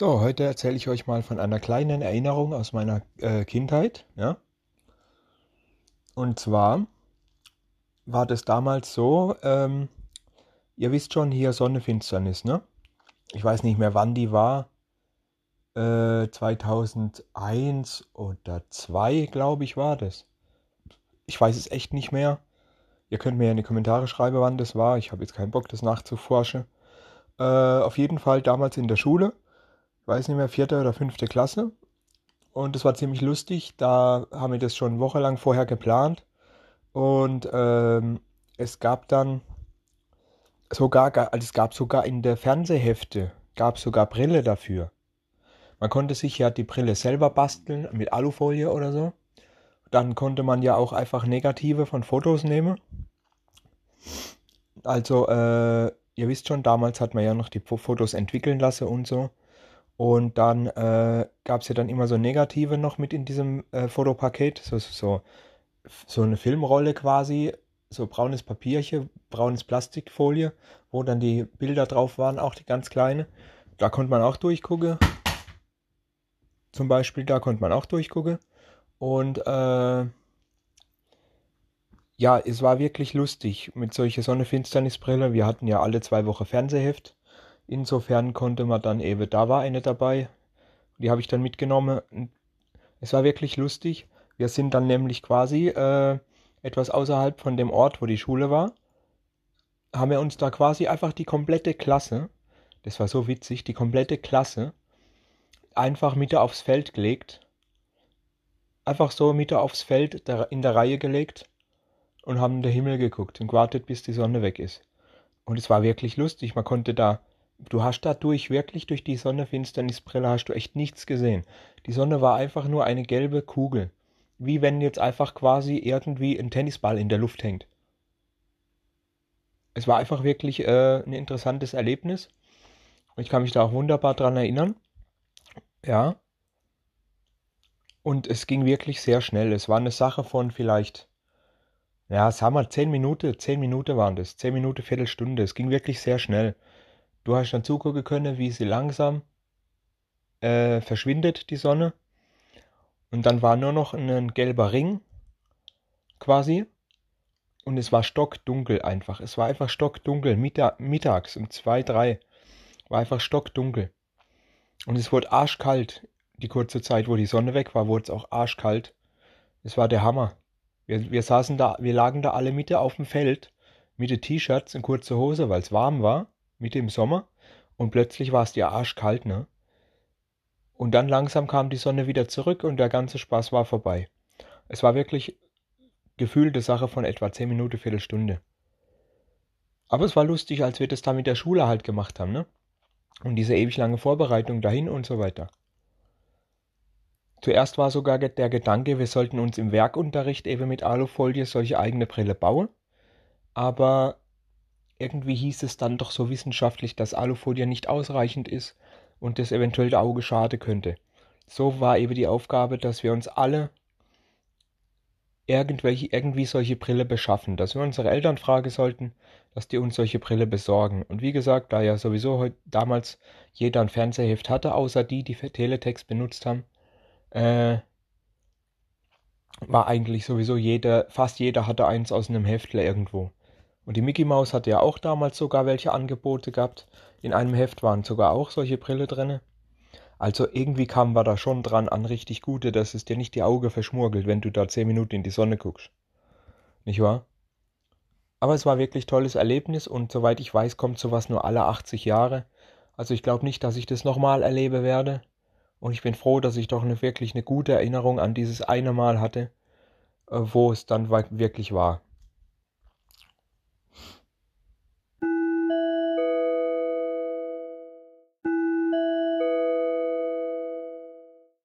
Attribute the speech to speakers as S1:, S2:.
S1: So, heute erzähle ich euch mal von einer kleinen Erinnerung aus meiner äh, Kindheit. Ja? Und zwar war das damals so, ähm, ihr wisst schon, hier Sonnefinsternis, ne? Ich weiß nicht mehr, wann die war. Äh, 2001 oder 2, glaube ich, war das. Ich weiß es echt nicht mehr. Ihr könnt mir in die Kommentare schreiben, wann das war. Ich habe jetzt keinen Bock, das nachzuforschen. Äh, auf jeden Fall damals in der Schule weiß nicht mehr, vierte oder fünfte Klasse. Und es war ziemlich lustig. Da haben wir das schon wochenlang vorher geplant. Und ähm, es gab dann sogar, also es gab sogar in der Fernsehhefte, gab sogar Brille dafür. Man konnte sich ja die Brille selber basteln mit Alufolie oder so. Dann konnte man ja auch einfach Negative von Fotos nehmen. Also, äh, ihr wisst schon, damals hat man ja noch die Fotos entwickeln lassen und so. Und dann äh, gab es ja dann immer so Negative noch mit in diesem äh, Fotopaket, so, so, so eine Filmrolle quasi, so braunes Papierchen, braunes Plastikfolie, wo dann die Bilder drauf waren, auch die ganz kleine. Da konnte man auch durchgucken. Zum Beispiel, da konnte man auch durchgucken. Und äh, ja, es war wirklich lustig mit solcher Sonnenfinsternisbrille. Wir hatten ja alle zwei Wochen Fernsehheft. Insofern konnte man dann eben, da war eine dabei, die habe ich dann mitgenommen. Es war wirklich lustig. Wir sind dann nämlich quasi äh, etwas außerhalb von dem Ort, wo die Schule war, haben wir uns da quasi einfach die komplette Klasse, das war so witzig, die komplette Klasse einfach Mitte aufs Feld gelegt. Einfach so Mitte aufs Feld in der Reihe gelegt und haben in den Himmel geguckt und gewartet, bis die Sonne weg ist. Und es war wirklich lustig. Man konnte da du hast dadurch wirklich durch die Sonnenfinsternisbrille hast du echt nichts gesehen. Die Sonne war einfach nur eine gelbe Kugel. Wie wenn jetzt einfach quasi irgendwie ein Tennisball in der Luft hängt. Es war einfach wirklich äh, ein interessantes Erlebnis. Ich kann mich da auch wunderbar dran erinnern. Ja. Und es ging wirklich sehr schnell. Es war eine Sache von vielleicht, ja, sagen wir zehn Minuten, zehn Minuten waren das. Zehn Minuten, Viertelstunde. Es ging wirklich sehr schnell. Du hast dann zugucken können, wie sie langsam äh, verschwindet, die Sonne. Und dann war nur noch ein gelber Ring quasi. Und es war stockdunkel einfach. Es war einfach stockdunkel. Mittag, mittags um zwei, drei war einfach stockdunkel. Und es wurde arschkalt. Die kurze Zeit, wo die Sonne weg war, wurde es auch arschkalt. Es war der Hammer. Wir, wir saßen da, wir lagen da alle Mitte auf dem Feld mit den T-Shirts und kurze Hose, weil es warm war. Mitte im Sommer und plötzlich war es dir arschkalt, ne? Und dann langsam kam die Sonne wieder zurück und der ganze Spaß war vorbei. Es war wirklich gefühlte Sache von etwa 10 Minuten, Viertelstunde. Aber es war lustig, als wir das da mit der Schule halt gemacht haben, ne? Und diese ewig lange Vorbereitung dahin und so weiter. Zuerst war sogar der Gedanke, wir sollten uns im Werkunterricht eben mit Alufolie solche eigene Brille bauen. Aber irgendwie hieß es dann doch so wissenschaftlich, dass Alufolie nicht ausreichend ist und das eventuell der Auge schaden könnte. So war eben die Aufgabe, dass wir uns alle irgendwelche, irgendwie solche Brille beschaffen, dass wir unsere Eltern fragen sollten, dass die uns solche Brille besorgen. Und wie gesagt, da ja sowieso heute, damals jeder ein Fernsehheft hatte, außer die, die Teletext benutzt haben, äh, war eigentlich sowieso jeder, fast jeder hatte eins aus einem Heftler irgendwo. Und die Mickey Mouse hatte ja auch damals sogar welche Angebote gehabt. In einem Heft waren sogar auch solche Brille drinne. Also irgendwie kamen wir da schon dran an richtig gute, dass es dir nicht die Augen verschmurgelt, wenn du da zehn Minuten in die Sonne guckst. Nicht wahr? Aber es war wirklich tolles Erlebnis und soweit ich weiß, kommt sowas nur alle 80 Jahre. Also ich glaube nicht, dass ich das nochmal erlebe werde. Und ich bin froh, dass ich doch eine, wirklich eine gute Erinnerung an dieses eine Mal hatte, äh, wo es dann wirklich war.